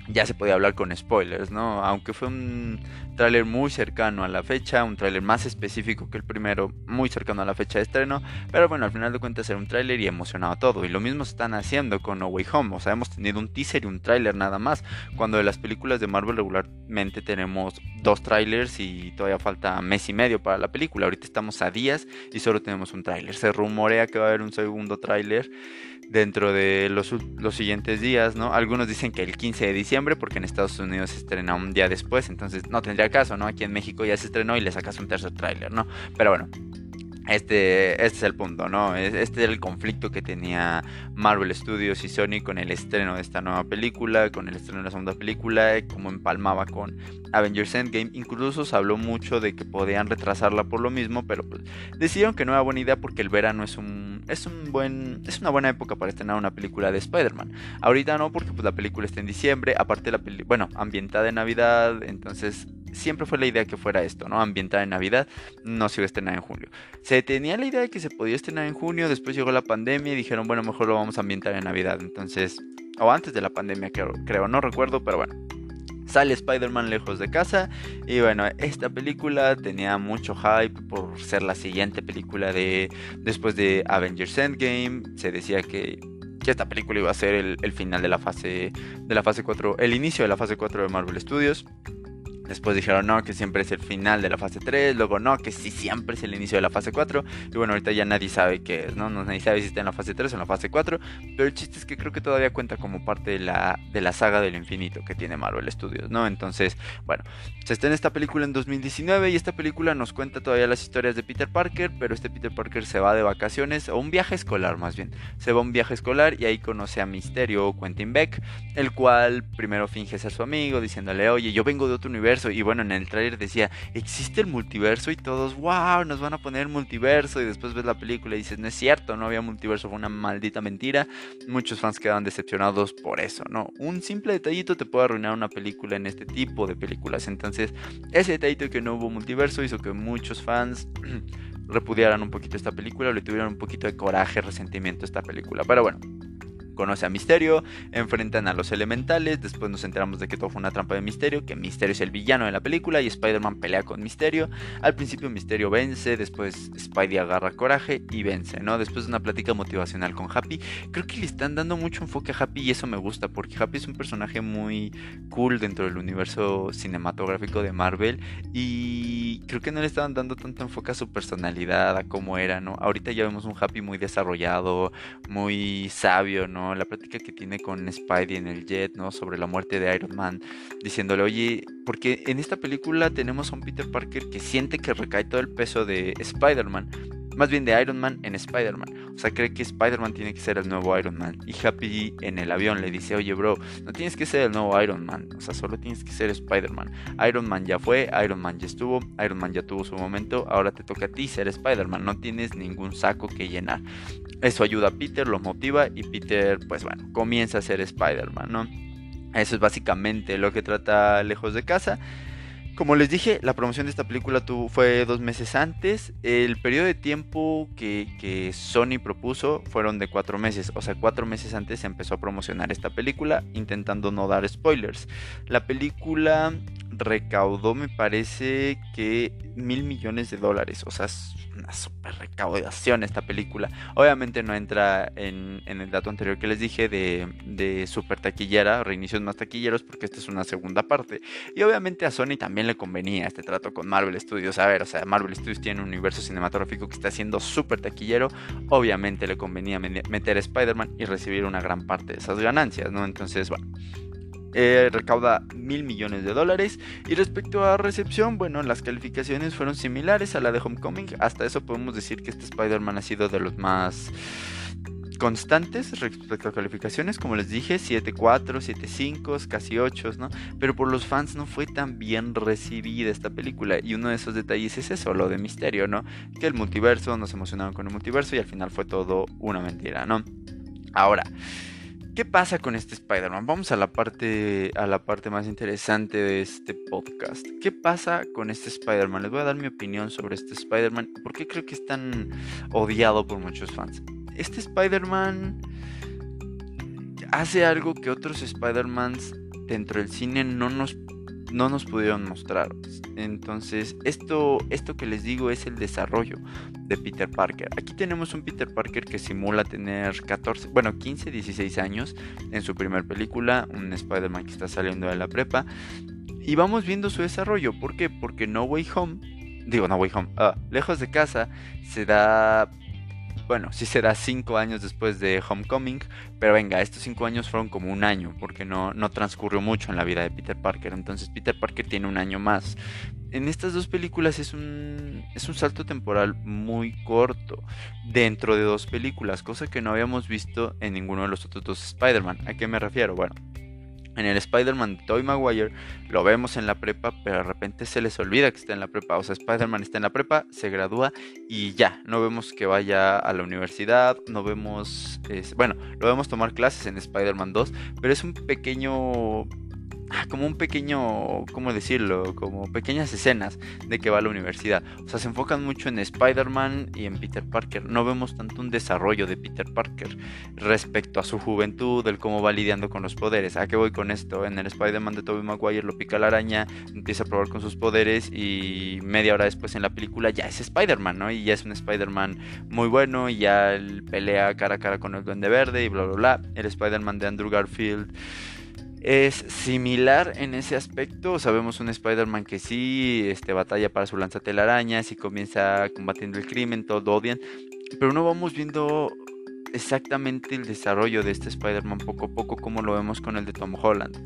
Ya se podía hablar con spoilers, ¿no? Aunque fue un tráiler muy cercano a la fecha, un tráiler más específico que el primero, muy cercano a la fecha de estreno, pero bueno, al final de cuentas era un tráiler y emocionaba todo, y lo mismo están haciendo con No Way Home, o sea, hemos tenido un teaser y un tráiler nada más, cuando de las películas de Marvel regularmente tenemos dos trailers y todavía falta mes y medio para la película, ahorita estamos a días y solo tenemos un tráiler, se rumorea que va a haber un segundo tráiler dentro de los, los, siguientes días, ¿no? Algunos dicen que el 15 de diciembre, porque en Estados Unidos se estrena un día después, entonces no tendría caso, ¿no? Aquí en México ya se estrenó y le sacas un tercer tráiler, ¿no? Pero bueno, este, este es el punto, ¿no? Este era el conflicto que tenía Marvel Studios y Sony con el estreno de esta nueva película, con el estreno de la segunda película, como empalmaba con Avengers Endgame. Incluso se habló mucho de que podían retrasarla por lo mismo, pero pues, decidieron que no era buena idea porque el verano es un, es un buen, es una buena época para estrenar una película de Spider-Man. Ahorita no, porque pues, la película está en diciembre, aparte la película, bueno, ambientada en Navidad, entonces siempre fue la idea que fuera esto, ¿no? Ambientada en Navidad, no se iba a estrenar en junio. Se tenía la idea de que se podía estrenar en junio, después llegó la pandemia y dijeron, bueno, mejor lo vamos a ambientar en Navidad. Entonces, o antes de la pandemia, creo, creo no recuerdo, pero bueno. Sale Spider-Man lejos de casa y bueno, esta película tenía mucho hype por ser la siguiente película de después de Avengers Endgame. Se decía que que esta película iba a ser el, final de la fase de la fase 4, el inicio de la fase 4 de Marvel Studios. Después dijeron no, que siempre es el final de la fase 3, luego no, que sí siempre es el inicio de la fase 4. Y bueno, ahorita ya nadie sabe qué es, ¿no? Nadie sabe si está en la fase 3 o en la fase 4. Pero el chiste es que creo que todavía cuenta como parte de la, de la saga del infinito que tiene Marvel Studios, ¿no? Entonces, bueno, se está en esta película en 2019 y esta película nos cuenta todavía las historias de Peter Parker, pero este Peter Parker se va de vacaciones, o un viaje escolar más bien. Se va a un viaje escolar y ahí conoce a Misterio o Quentin Beck, el cual primero finge ser su amigo, diciéndole, oye, yo vengo de otro universo y bueno, en el trailer decía, existe el multiverso y todos, wow, nos van a poner multiverso. Y después ves la película y dices, no es cierto, no había multiverso, fue una maldita mentira. Muchos fans quedan decepcionados por eso, ¿no? Un simple detallito te puede arruinar una película en este tipo de películas. Entonces, ese detallito que no hubo multiverso hizo que muchos fans repudiaran un poquito esta película, le tuvieran un poquito de coraje, resentimiento a esta película. Pero bueno conoce a Misterio, enfrentan a los elementales, después nos enteramos de que todo fue una trampa de Misterio, que Misterio es el villano de la película y Spider-Man pelea con Misterio. Al principio Misterio vence, después Spidey agarra coraje y vence, ¿no? Después de una plática motivacional con Happy, creo que le están dando mucho enfoque a Happy y eso me gusta porque Happy es un personaje muy cool dentro del universo cinematográfico de Marvel y creo que no le estaban dando tanto enfoque a su personalidad, a cómo era, ¿no? Ahorita ya vemos un Happy muy desarrollado, muy sabio, ¿no? La práctica que tiene con Spidey en el jet, ¿no? Sobre la muerte de Iron Man, diciéndole, oye, porque en esta película tenemos a un Peter Parker que siente que recae todo el peso de Spider-Man, más bien de Iron Man en Spider-Man. O sea, cree que Spider-Man tiene que ser el nuevo Iron Man. Y Happy en el avión le dice, oye, bro, no tienes que ser el nuevo Iron Man. O sea, solo tienes que ser Spider-Man. Iron Man ya fue, Iron Man ya estuvo, Iron Man ya tuvo su momento. Ahora te toca a ti ser Spider-Man. No tienes ningún saco que llenar. Eso ayuda a Peter, lo motiva y Peter, pues bueno, comienza a ser Spider-Man, ¿no? Eso es básicamente lo que trata Lejos de Casa. Como les dije, la promoción de esta película fue dos meses antes. El periodo de tiempo que, Sony propuso fueron de cuatro meses. O sea, cuatro meses antes se empezó a promocionar esta película, intentando no dar spoilers. La película recaudó, me parece que mil millones de dólares. O sea, una super recaudación esta película. Obviamente no entra en, el dato anterior que les dije de, de super taquillera, reinicios más taquilleros, porque esta es una segunda parte. Y obviamente a Sony también le convenía este trato con Marvel Studios. A ver, o sea, Marvel Studios tiene un universo cinematográfico que está siendo súper taquillero. Obviamente le convenía meter a Spider-Man y recibir una gran parte de esas ganancias, ¿no? Entonces, bueno. Eh, recauda mil millones de dólares. Y respecto a recepción, bueno, las calificaciones fueron similares a la de Homecoming. Hasta eso podemos decir que este Spider-Man ha sido de los más constantes respecto a calificaciones, como les dije, 7.4, 7.5, casi 8, ¿no? Pero por los fans no fue tan bien recibida esta película y uno de esos detalles es eso, lo de misterio, ¿no? Que el multiverso, nos emocionaron con el multiverso y al final fue todo una mentira, ¿no? Ahora, ¿Qué pasa con este Spider-Man? Vamos a la parte a la parte más interesante de este podcast. ¿Qué pasa con este Spider-Man? Les voy a dar mi opinión sobre este Spider-Man. ¿Por qué creo que es tan odiado por muchos fans? Este Spider-Man hace algo que otros Spider-Mans dentro del cine no nos no nos pudieron mostrar. Entonces, esto, esto que les digo es el desarrollo de Peter Parker. Aquí tenemos un Peter Parker que simula tener 14, bueno, 15, 16 años en su primer película, un Spider-Man que está saliendo de la prepa. Y vamos viendo su desarrollo. ¿Por qué? Porque No Way Home, digo No Way Home, ah, lejos de casa, se da bueno, sí será cinco años después de Homecoming, pero venga, estos cinco años fueron como un año, porque no, no transcurrió mucho en la vida de Peter Parker, entonces Peter Parker tiene un año más. En estas dos películas es un, es un salto temporal muy corto dentro de dos películas, cosa que no habíamos visto en ninguno de los otros dos Spider-Man. ¿A qué me refiero? Bueno, en el Spider-Man de Tobey Maguire lo vemos en la prepa, pero de repente se les olvida que está en la prepa. O sea, Spider-Man está en la prepa, se gradúa y ya. No vemos que vaya a la universidad, no vemos... bueno, lo vemos tomar clases en Spider-Man 2, pero es un pequeño como un pequeño, ¿cómo decirlo? Como pequeñas escenas de que va a la universidad. O sea, se enfocan mucho en Spider-Man y en Peter Parker. No vemos tanto un desarrollo de Peter Parker respecto a su juventud, el cómo va lidiando con los poderes. ¿A qué voy con esto? En el Spider-Man de Tobey Maguire lo pica la araña, empieza a probar con sus poderes y media hora después en la película ya es Spider-Man, ¿no? Y ya es un Spider-Man muy bueno y ya pelea cara a cara con el Duende Verde y bla, bla, bla. El Spider-Man de Andrew Garfield es similar en ese aspecto. Sabemos un Spider-Man que sí este, batalla para su lanzatelarañas y comienza combatiendo el crimen, todo odian. Pero no vamos viendo exactamente el desarrollo de este Spider-Man poco a poco como lo vemos con el de Tom Holland.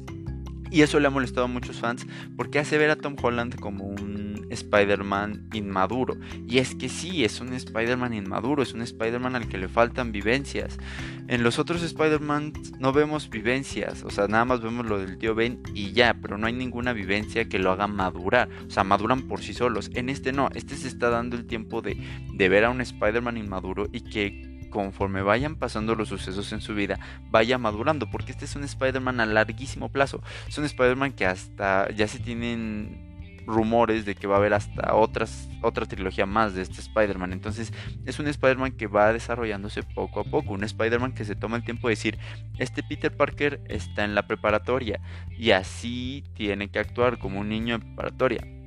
Y eso le ha molestado a muchos fans porque hace ver a Tom Holland como un Spider-Man inmaduro. Y es que sí, es un Spider-Man inmaduro, es un Spider-Man al que le faltan vivencias. En los otros Spider-Man no vemos vivencias, o sea, nada más vemos lo del tío Ben y ya, pero no hay ninguna vivencia que lo haga madurar. O sea, maduran por sí solos. En este no, este se está dando el tiempo de, de ver a un Spider-Man inmaduro y que conforme vayan pasando los sucesos en su vida, vaya madurando, porque este es un Spider-Man a larguísimo plazo. Es un Spider-Man que hasta ya se tienen rumores de que va a haber hasta otras, otra trilogía más de este Spider-Man. Entonces es un Spider-Man que va desarrollándose poco a poco. Un Spider-Man que se toma el tiempo de decir, este Peter Parker está en la preparatoria y así tiene que actuar como un niño en preparatoria.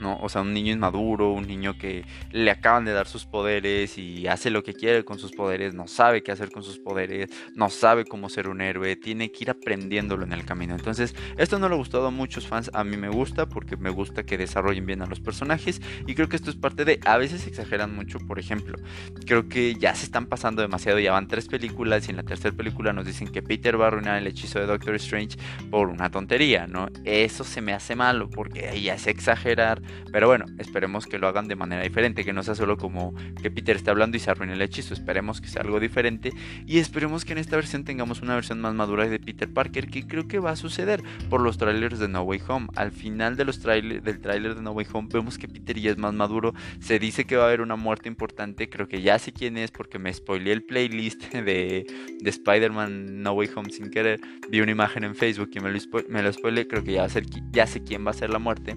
¿No? O sea, un niño inmaduro, un niño que le acaban de dar sus poderes y hace lo que quiere con sus poderes, no sabe qué hacer con sus poderes, no sabe cómo ser un héroe, tiene que ir aprendiéndolo en el camino. Entonces, esto no le ha gustado a muchos fans, a mí me gusta porque me gusta que desarrollen bien a los personajes y creo que esto es parte de, a veces exageran mucho, por ejemplo, creo que ya se están pasando demasiado, ya van tres películas y en la tercera película nos dicen que Peter va a arruinar el hechizo de Doctor Strange por una tontería, ¿no? Eso se me hace malo porque ahí es exagerar pero bueno, esperemos que lo hagan de manera diferente, que no sea solo como que Peter está hablando y se arruine el hechizo. Esperemos que sea algo diferente y esperemos que en esta versión tengamos una versión más madura de Peter Parker, que creo que va a suceder por los trailers de No Way Home. Al final de los del trailer de No Way Home vemos que Peter ya es más maduro. Se dice que va a haber una muerte importante. Creo que ya sé quién es porque me spoileé el playlist de, de Spider-Man No Way Home sin querer. Vi una imagen en Facebook y me lo, me spoileé. Creo que ya, ya sé quién va a ser la muerte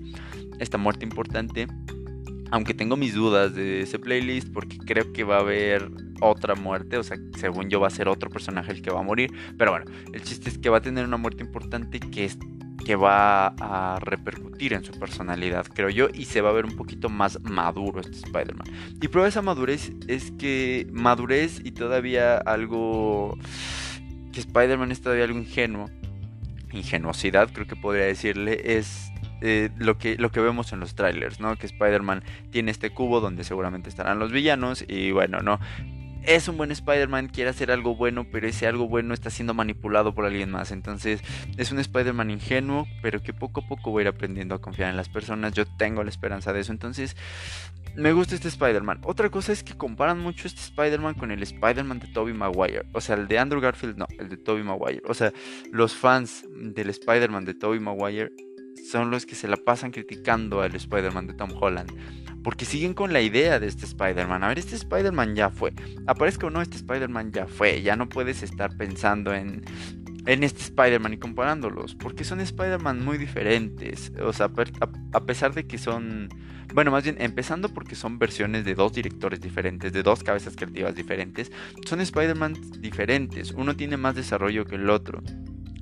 esta muerte importante. Aunque tengo mis dudas de ese playlist porque creo que va a haber otra muerte, o sea, según yo va a ser otro personaje el que va a morir. Pero bueno, el chiste es que va a tener una muerte importante que es que va a repercutir en su personalidad, creo yo, y se va a ver un poquito más maduro este Spider-Man. Y prueba esa madurez es que madurez y todavía algo que Spider-Man es todavía algo ingenuo, ingenuosidad creo que podría decirle, es eh, lo, que, lo que vemos en los trailers, ¿no? Que Spider-Man tiene este cubo donde seguramente estarán los villanos y bueno, ¿no? es un buen Spider-Man, quiere hacer algo bueno, pero ese algo bueno está siendo manipulado por alguien más. Entonces es un Spider-Man ingenuo, pero que poco a poco va a ir aprendiendo a confiar en las personas. Yo tengo la esperanza de eso. Entonces me gusta este Spider-Man. Otra cosa es que comparan mucho este Spider-Man con el Spider-Man de Tobey Maguire. O sea, el de Andrew Garfield no, el de Tobey Maguire. O sea, los fans del Spider-Man de Tobey Maguire son los que se la pasan criticando al Spider-Man de Tom Holland. Porque siguen con la idea de este Spider-Man. A ver, este Spider-Man ya fue. Aparezca o no, este Spider-Man ya fue. Ya no puedes estar pensando en, en este Spider-Man y comparándolos. Porque son Spider-Man muy diferentes. O sea, a, pesar de que son... Bueno, más bien, empezando porque son versiones de dos directores diferentes, de dos cabezas creativas diferentes. Son Spider-Man diferentes. Uno tiene más desarrollo que el otro.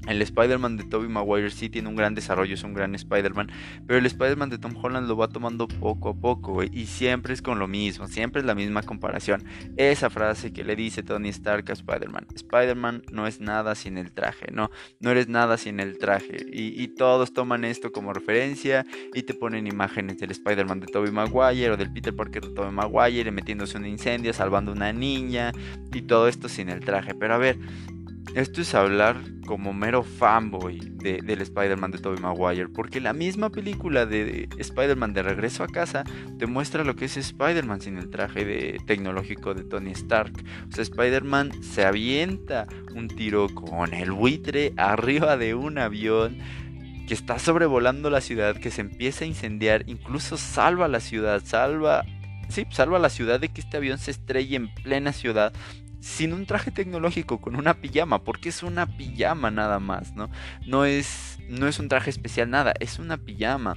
El Spider-Man de Tobey Maguire sí tiene un gran desarrollo, es un gran Spider-Man, pero el Spider-Man de Tom Holland lo va tomando poco a poco, y siempre es con lo mismo, siempre es la misma comparación. Esa frase que le dice Tony Stark a Spider-Man, Spider-Man no es nada sin el traje, no, no eres nada sin el traje, y, todos toman esto como referencia y te ponen imágenes del Spider-Man de Tobey Maguire o del Peter Parker de Tobey Maguire metiéndose en un incendio, salvando una niña, y todo esto sin el traje, pero a ver, esto es hablar como mero fanboy del Spider-Man de Tobey Maguire, porque la misma película de Spider-Man de Regreso a Casa te muestra lo que es Spider-Man sin el traje de, tecnológico de Tony Stark. O sea, Spider-Man se avienta un tiro con el buitre arriba de un avión que está sobrevolando la ciudad, que se empieza a incendiar, incluso salva la ciudad, salva sí, salva la ciudad de que este avión se estrelle en plena ciudad sin un traje tecnológico, con una pijama, porque es una pijama nada más, ¿no? No es, no es un traje especial nada, es una pijama.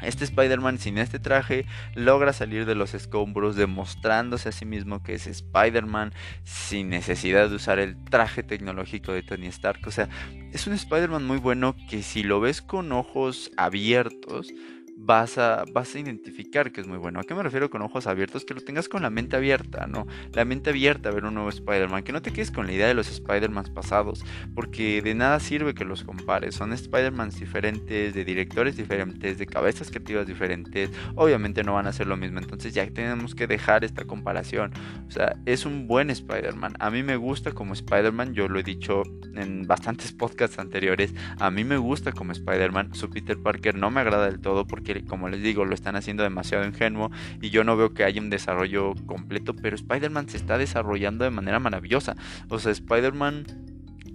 Este Spider-Man sin este traje logra salir de los escombros demostrándose a sí mismo que es Spider-Man sin necesidad de usar el traje tecnológico de Tony Stark. O sea, es un Spider-Man muy bueno que si lo ves con ojos abiertos, vas a, vas a identificar que es muy bueno. ¿A qué me refiero con ojos abiertos? Que lo tengas con la mente abierta, ¿no? La mente abierta a ver un nuevo Spider-Man. Que no te quedes con la idea de los Spider-Man pasados, porque de nada sirve que los compares. Son Spider-Mans diferentes, de directores diferentes, de cabezas creativas diferentes. Obviamente no van a ser lo mismo, entonces ya tenemos que dejar esta comparación. O sea, es un buen Spider-Man. A mí me gusta como Spider-Man, yo lo he dicho en bastantes podcasts anteriores. A mí me gusta como Spider-Man. Su Peter Parker no me agrada del todo porque como les digo, lo están haciendo demasiado ingenuo y yo no veo que haya un desarrollo completo, pero Spider-Man se está desarrollando de manera maravillosa. O sea, Spider-Man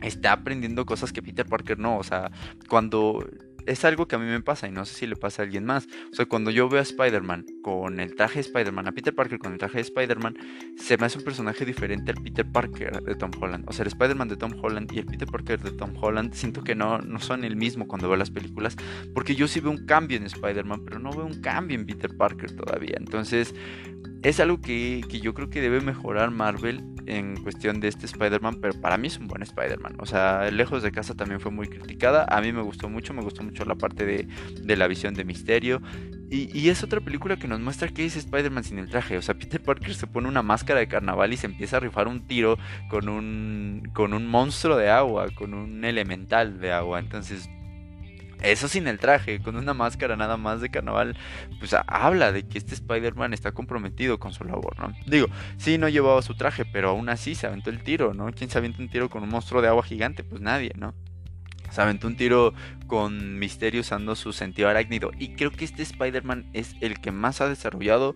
está aprendiendo cosas que Peter Parker no. O sea, cuando es algo que a mí me pasa y no sé si le pasa a alguien más. O sea, cuando yo veo a Spider-Man con el traje de Spider-Man, a Peter Parker con el traje de Spider-Man, se me hace un personaje diferente al Peter Parker de Tom Holland. O sea, el Spider-Man de Tom Holland y el Peter Parker de Tom Holland siento que no, no son el mismo cuando veo las películas, porque yo sí veo un cambio en Spider-Man, pero no veo un cambio en Peter Parker todavía. Entonces, es algo que, yo creo que debe mejorar Marvel en cuestión de este Spider-Man, pero para mí es un buen Spider-Man. O sea, Lejos de Casa también fue muy criticada. A mí me gustó mucho, me gustó mucho la parte de, la visión de misterio. Y, y, es otra película que nos muestra que es Spider-Man sin el traje. O sea, Peter Parker se pone una máscara de carnaval y se empieza a rifar un tiro con un, con un monstruo de agua, con un elemental de agua. Entonces, eso sin el traje, con una máscara nada más de carnaval, pues habla de que este Spider-Man está comprometido con su labor, ¿no? Digo, sí, no llevaba su traje, pero aún así se aventó el tiro, ¿no? ¿Quién se avienta un tiro con un monstruo de agua gigante? Pues nadie, ¿no? Se aventó un tiro con Misterio usando su sentido arácnido. Y creo que este Spider-Man es el que más ha desarrollado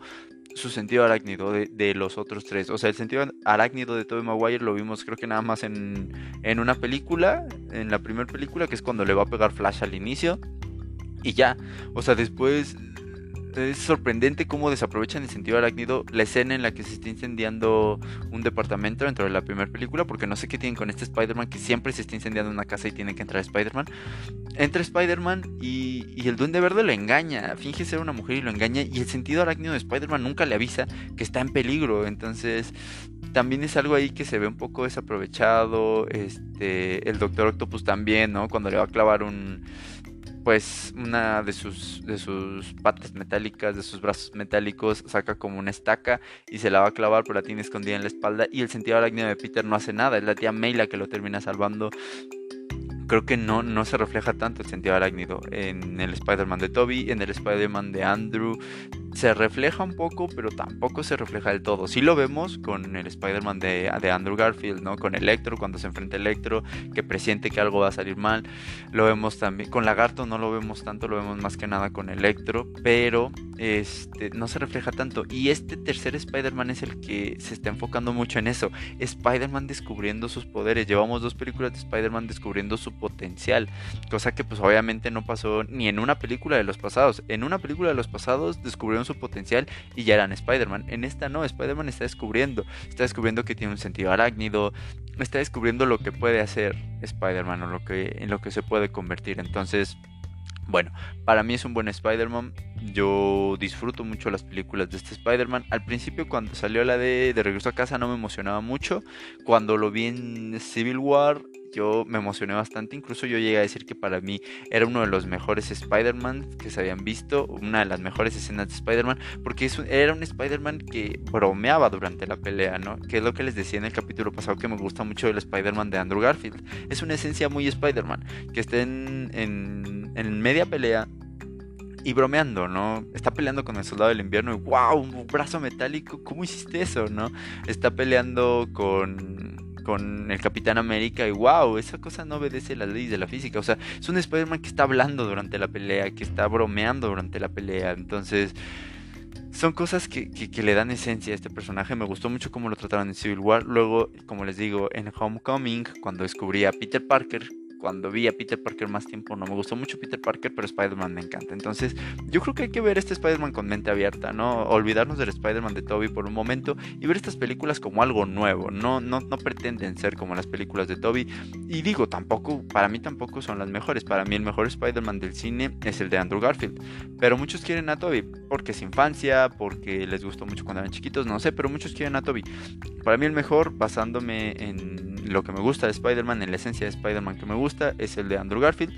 su sentido arácnido de, los otros tres. O sea, el sentido arácnido de Tobey Maguire lo vimos creo que nada más en, en una película, en la primera película, que es cuando le va a pegar Flash al inicio. Y ya, o sea, después es sorprendente cómo desaprovechan el sentido arácnido la escena en la que se está incendiando un departamento dentro de la primera película, porque no sé qué tienen con este Spider-Man que siempre se está incendiando una casa y tiene que entrar Spider-Man. Entra Spider-Man y, y, el duende verde lo engaña, finge ser una mujer y lo engaña, y el sentido arácnido de Spider-Man nunca le avisa que está en peligro, entonces también es algo ahí que se ve un poco desaprovechado, este, el Doctor Octopus también, ¿no? Cuando le va a clavar un pues una de sus, de sus patas metálicas, de sus brazos metálicos, saca como una estaca y se la va a clavar, pero la tiene escondida en la espalda. Y el sentido arácnido de Peter no hace nada, es la tía May la que lo termina salvando creo que no, no se refleja tanto el sentido arácnido en el Spider-Man de Toby, en el Spider-Man de Andrew. Se refleja un poco, pero tampoco se refleja del todo. Sí lo vemos con el Spider-Man de, de, Andrew Garfield, ¿no? Con Electro, cuando se enfrenta a Electro, que presiente que algo va a salir mal. Lo vemos también. Con Lagarto no lo vemos tanto, lo vemos más que nada con Electro, pero este, no se refleja tanto. Y este tercer Spider-Man es el que se está enfocando mucho en eso. Spider-Man descubriendo sus poderes. Llevamos dos películas de Spider-Man descubriendo su potencial, cosa que pues obviamente no pasó ni en una película de los pasados. En una película de los pasados descubrieron su potencial y ya eran Spider-Man. En esta no, Spider-Man está descubriendo, está descubriendo que tiene un sentido arácnido, está descubriendo lo que puede hacer Spider-Man o lo que, en lo que se puede convertir. Entonces, bueno, para mí es un buen Spider-Man. Yo disfruto mucho las películas de este Spider-Man. Al principio cuando salió la de, de Regreso a Casa no me emocionaba mucho. Cuando lo vi en Civil War yo me emocioné bastante, incluso yo llegué a decir que para mí era uno de los mejores Spider-Man que se habían visto, una de las mejores escenas de Spider-Man, porque era un Spider-Man que bromeaba durante la pelea, ¿no? Que es lo que les decía en el capítulo pasado que me gusta mucho el Spider-Man de Andrew Garfield. Es una esencia muy Spider-Man, que esté en, en media pelea y bromeando, ¿no? Está peleando con el soldado del invierno y wow, un brazo metálico, ¿cómo hiciste eso, no? Está peleando con, con el Capitán América y wow, esa cosa no obedece las leyes de la física, o sea, es un Spider-Man que está hablando durante la pelea, que está bromeando durante la pelea, entonces son cosas que, que, le dan esencia a este personaje. Me gustó mucho cómo lo trataron en Civil War. Luego, como les digo, en Homecoming, cuando descubrí a Peter Parker, cuando vi a Peter Parker más tiempo no me gustó mucho Peter Parker, pero Spider-Man me encanta. Entonces, yo creo que hay que ver este Spider-Man con mente abierta, ¿no? Olvidarnos del Spider-Man de Toby por un momento y ver estas películas como algo nuevo. No, no, no pretenden ser como las películas de Toby. Y digo, tampoco, para mí tampoco son las mejores. Para mí el mejor Spider-Man del cine es el de Andrew Garfield. Pero muchos quieren a Toby porque es infancia, porque les gustó mucho cuando eran chiquitos, no sé, pero muchos quieren a Toby. Para mí el mejor, basándome en lo que me gusta de Spider-Man, en la esencia de Spider-Man que me gusta, es el de Andrew Garfield.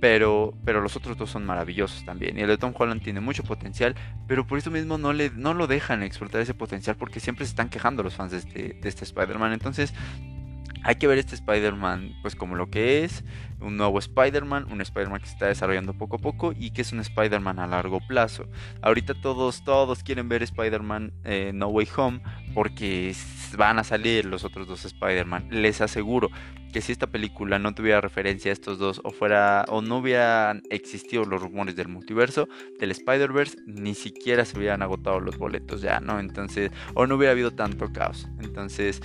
Pero, pero los otros dos son maravillosos también. Y el de Tom Holland tiene mucho potencial, pero por eso mismo no, le, no lo dejan explotar ese potencial porque siempre se están quejando los fans de este, de este Spider-Man. Entonces, hay que ver este Spider-Man pues como lo que es, un nuevo Spider-Man, un Spider-Man que se está desarrollando poco a poco y que es un Spider-Man a largo plazo. Ahorita todos, todos quieren ver Spider-Man eh, No Way Home porque van a salir los otros dos Spider-Man. Les aseguro que si esta película no tuviera referencia a estos dos o fuera o no hubieran existido los rumores del multiverso del Spider-Verse, ni siquiera se hubieran agotado los boletos ya, ¿no? Entonces, o no hubiera habido tanto caos. Entonces,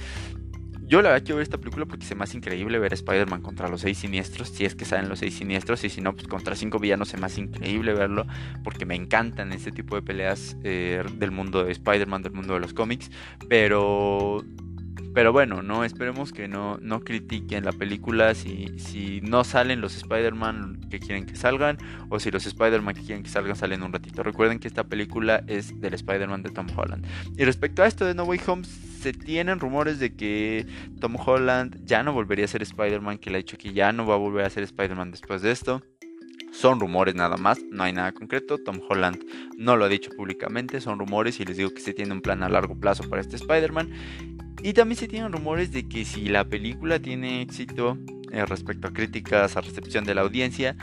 yo la verdad quiero ver esta película porque se me hace increíble ver a Spider-Man contra los seis siniestros, si es que salen los seis siniestros, y si no, pues contra cinco villanos se me hace increíble verlo, porque me encantan este tipo de peleas eh, del mundo de Spider-Man, del mundo de los cómics, pero pero bueno, no esperemos que no, no critiquen la película si, si no salen los Spider-Man que quieren que salgan o si los Spider-Man que quieren que salgan salen un ratito. Recuerden que esta película es del Spider-Man de Tom Holland. Y respecto a esto de No Way Home, se tienen rumores de que Tom Holland ya no volvería a ser Spider-Man, que le ha dicho que ya no va a volver a ser Spider-Man después de esto. Son rumores nada más, no hay nada concreto. Tom Holland no lo ha dicho públicamente, son rumores y les digo que se tiene un plan a largo plazo para este Spider-Man. Y también se tienen rumores de que si la película tiene éxito eh, respecto a críticas, a recepción de la audiencia,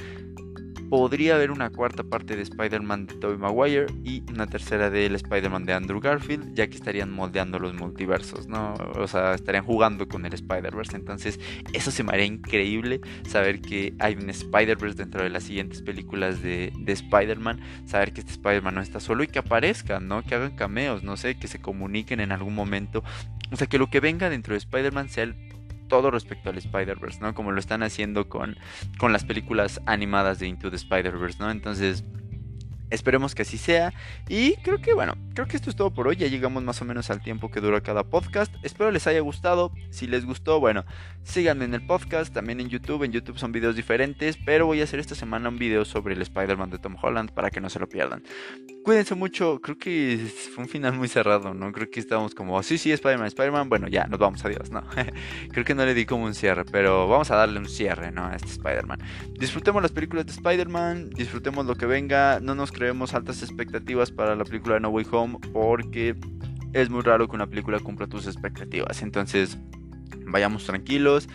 podría haber una cuarta parte de Spider-Man de Tobey Maguire y una tercera del Spider-Man de Andrew Garfield, ya que estarían moldeando los multiversos, ¿no? O sea, estarían jugando con el Spider-Verse. Entonces, eso se me haría increíble saber que hay un Spider-Verse dentro de las siguientes películas de, de Spider-Man, saber que este Spider-Man no está solo y que aparezcan, ¿no? Que hagan cameos, no sé, que se comuniquen en algún momento. O sea, que lo que venga dentro de Spider-Man sea el todo respecto al Spider-Verse, ¿no? Como lo están haciendo con, con las películas animadas de Into the Spider-Verse, ¿no? Entonces, Esperemos que así sea. Y creo que bueno, creo que esto es todo por hoy. Ya llegamos más o menos al tiempo que dura cada podcast. Espero les haya gustado. Si les gustó, bueno, síganme en el podcast, también en YouTube. En YouTube son videos diferentes, pero voy a hacer esta semana un video sobre el Spider-Man de Tom Holland para que no se lo pierdan. Cuídense mucho. Creo que fue un final muy cerrado, ¿no? Creo que estábamos como, sí, sí, Spider-Man, Spider-Man. Bueno, ya, nos vamos, adiós, ¿no? creo que no le di como un cierre, pero vamos a darle un cierre, ¿no? A este Spider-Man. Disfrutemos las películas de Spider-Man, disfrutemos lo que venga, no nos creemos altas expectativas para la película de No Way Home porque es muy raro que una película cumpla tus expectativas. Entonces, vayamos tranquilos.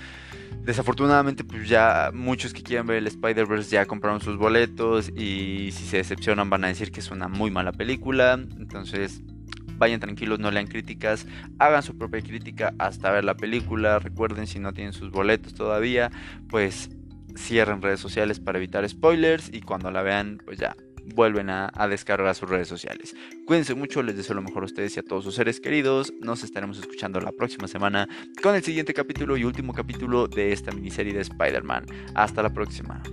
Desafortunadamente, pues ya muchos que quieran ver el Spider-Verse ya compraron sus boletos y si se decepcionan van a decir que es una muy mala película. Entonces, vayan tranquilos, no lean críticas, hagan su propia crítica hasta ver la película. Recuerden, si no tienen sus boletos todavía, pues cierren redes sociales para evitar spoilers y cuando la vean, pues ya vuelven a, descargar sus redes sociales. Cuídense mucho, les deseo lo mejor a ustedes y a todos sus seres queridos. Nos estaremos escuchando la próxima semana con el siguiente capítulo y último capítulo de esta miniserie de Spider-Man. Hasta la próxima.